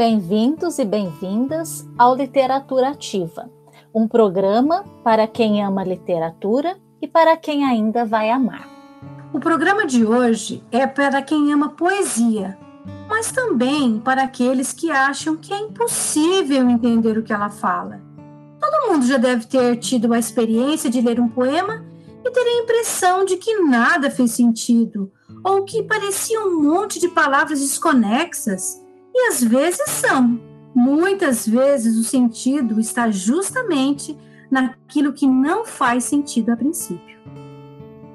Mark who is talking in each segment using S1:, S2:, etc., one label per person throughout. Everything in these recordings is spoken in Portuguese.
S1: Bem-vindos e bem-vindas ao Literatura Ativa, um programa para quem ama literatura e para quem ainda vai amar.
S2: O programa de hoje é para quem ama poesia, mas também para aqueles que acham que é impossível entender o que ela fala. Todo mundo já deve ter tido a experiência de ler um poema e ter a impressão de que nada fez sentido, ou que parecia um monte de palavras desconexas e às vezes são. Muitas vezes o sentido está justamente naquilo que não faz sentido a princípio.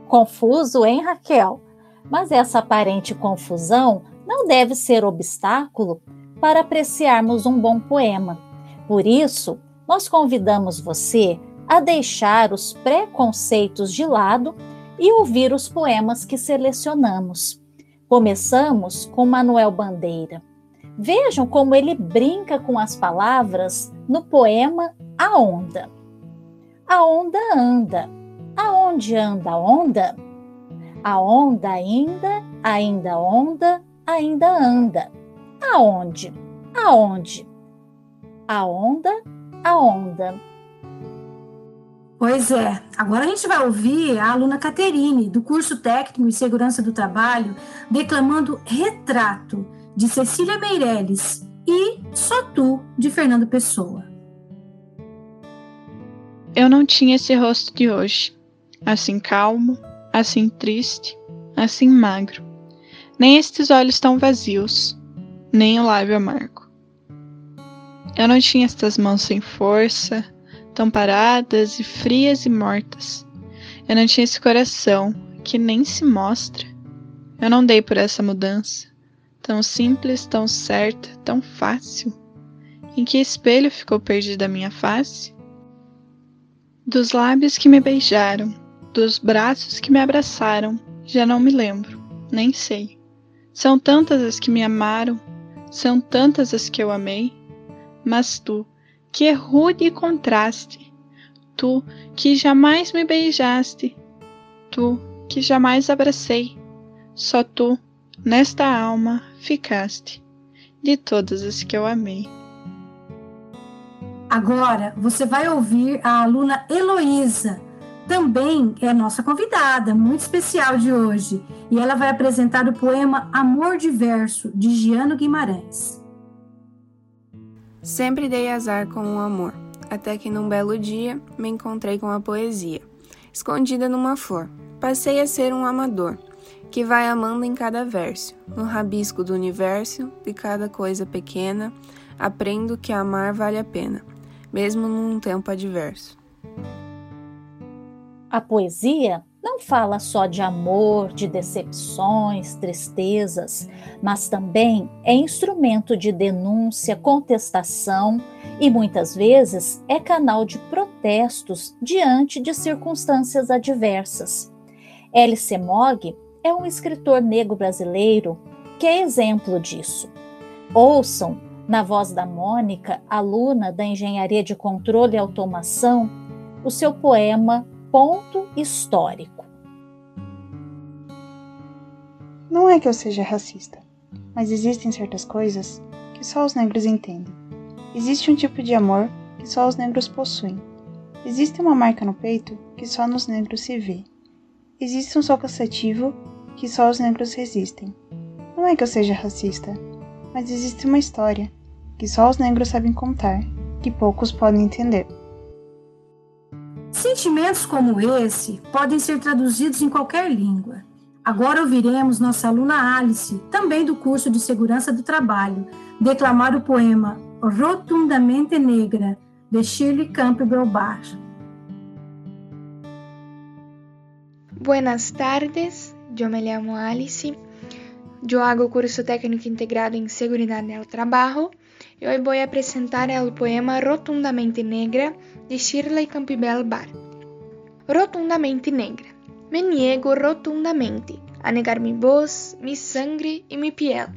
S1: Confuso, hein, Raquel? Mas essa aparente confusão não deve ser obstáculo para apreciarmos um bom poema. Por isso, nós convidamos você a deixar os preconceitos de lado e ouvir os poemas que selecionamos. Começamos com Manuel Bandeira. Vejam como ele brinca com as palavras no poema A Onda. A onda anda. Aonde anda a onda? A onda ainda, ainda onda, ainda anda. Aonde? Aonde? A onda, a onda.
S2: Pois é. Agora a gente vai ouvir a aluna Caterine, do curso técnico em segurança do trabalho, declamando Retrato, de Cecília Meirelles, e Só Tu, de Fernando Pessoa.
S3: Eu não tinha esse rosto de hoje, assim calmo, assim triste, assim magro, nem estes olhos tão vazios, nem o lábio amargo. Eu não tinha estas mãos sem força, tão paradas e frias e mortas. Eu não tinha esse coração que nem se mostra. Eu não dei por essa mudança tão simples, tão certa, tão fácil. Em que espelho ficou perdida a minha face? Dos lábios que me beijaram, dos braços que me abraçaram, já não me lembro, nem sei. São tantas as que me amaram, são tantas as que eu amei, mas tu, que rude contraste, tu que jamais me beijaste, tu que jamais abracei, só tu nesta alma ficaste, de todas as que eu amei.
S2: Agora você vai ouvir a aluna Heloísa, também é nossa convidada, muito especial de hoje, e ela vai apresentar o poema Amor Diverso, de Giano Guimarães.
S4: Sempre dei azar com o amor, até que num belo dia me encontrei com a poesia, escondida numa flor. Passei a ser um amador, que vai amando em cada verso. No rabisco do universo, de cada coisa pequena, aprendo que amar vale a pena, mesmo num tempo adverso.
S1: A poesia não fala só de amor, de decepções, tristezas, mas também é instrumento de denúncia, contestação e muitas vezes é canal de protestos diante de circunstâncias adversas. L.C. Mogg é um escritor negro brasileiro que é exemplo disso. Ouçam, na voz da Mônica, aluna da Engenharia de Controle e Automação, o seu poema Ponto Histórico.
S5: Não é que eu seja racista, mas existem certas coisas que só os negros entendem. Existe um tipo de amor que só os negros possuem. Existe uma marca no peito que só nos negros se vê. Existe um sol cansativo que só os negros resistem. Não é que eu seja racista, mas existe uma história que só os negros sabem contar, que poucos podem entender.
S2: Sentimentos como esse podem ser traduzidos em qualquer língua. Agora ouviremos nossa aluna Alice, também do curso de Segurança do Trabalho, declamar o poema Rotundamente Negra, de Shirley Campbell Barr.
S6: Buenas tardes, Yo me llamo Alice. Yo hago curso técnico integrado en seguridad del trabajo y hoy voy a presentar el poema Rotundamente Negra de Shirley Campbell Barr. Rotundamente negra. Me niego rotundamente a negar mi voz, mi sangre y mi piel.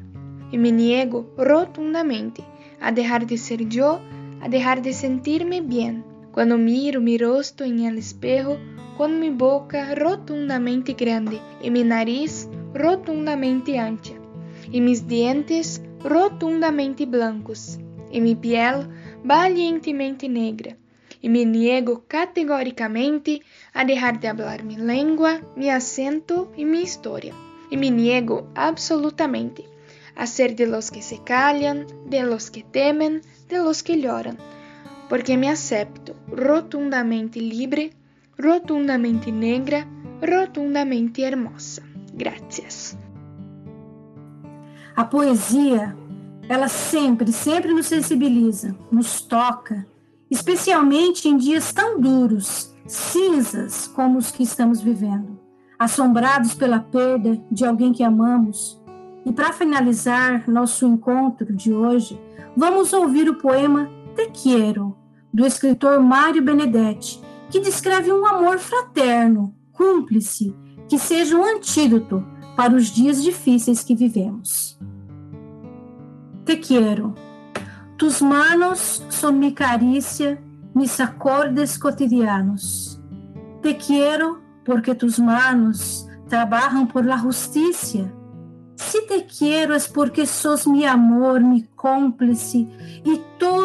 S6: Y me niego rotundamente a dejar de ser yo, a dejar de sentirme bien. Cuando miro mi rostro en el espejo, com minha boca rotundamente grande e meu nariz rotundamente ancha, e meus dentes rotundamente blancos, e mi piel valientemente negra, y me niego categóricamente a dejar de hablar mi lengua, mi acento y mi historia, y me niego absolutamente a ser de los que se callan, de los que temen, de los que lloran, porque me acepto rotundamente libre, rotundamente negra, rotundamente hermosa. Gracias.
S2: A poesia, ela sempre, sempre nos sensibiliza, nos toca, especialmente em dias tão duros, cinzas como os que estamos vivendo, assombrados pela perda de alguém que amamos. E para finalizar nosso encontro de hoje, vamos ouvir o poema Te Quiero, do escritor Mário Benedetti, que descreve um amor fraterno, cúmplice, que seja um antídoto para os dias difíceis que vivemos. Te quiero. Tus manos son mi caricia, mis acordes cotidianos. Te quiero porque tus manos trabajan por la justicia. Si te quiero es porque sos mi amor, mi cómplice y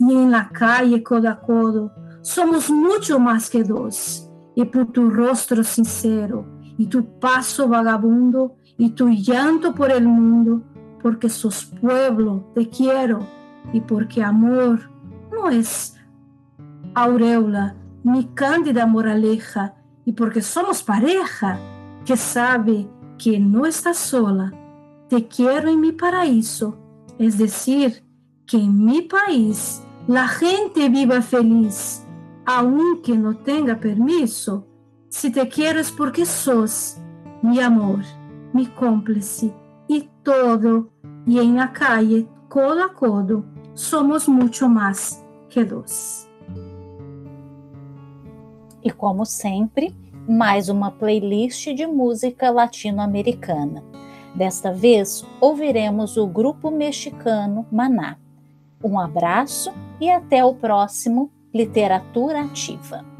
S2: E em la calle, codo a codo, somos muito mais que dois. E por tu rostro sincero, e tu passo vagabundo, e tu llanto por el mundo, porque sos pueblo, te quiero, y porque amor no es aureola ni cándida moraleja, y porque somos pareja que sabe que no estás sola, te quiero en mi paraíso, es decir, que en mi país la gente viva feliz, aunque no tenga permiso. Si te quiero es porque sos mi amor, mi cómplice y todo e em la calle, codo a codo, somos muito mais que dois.
S1: E como sempre, mais uma playlist de música latino-americana. Desta vez, ouviremos o grupo mexicano Maná. Um abraço e até o próximo Literatura Ativa.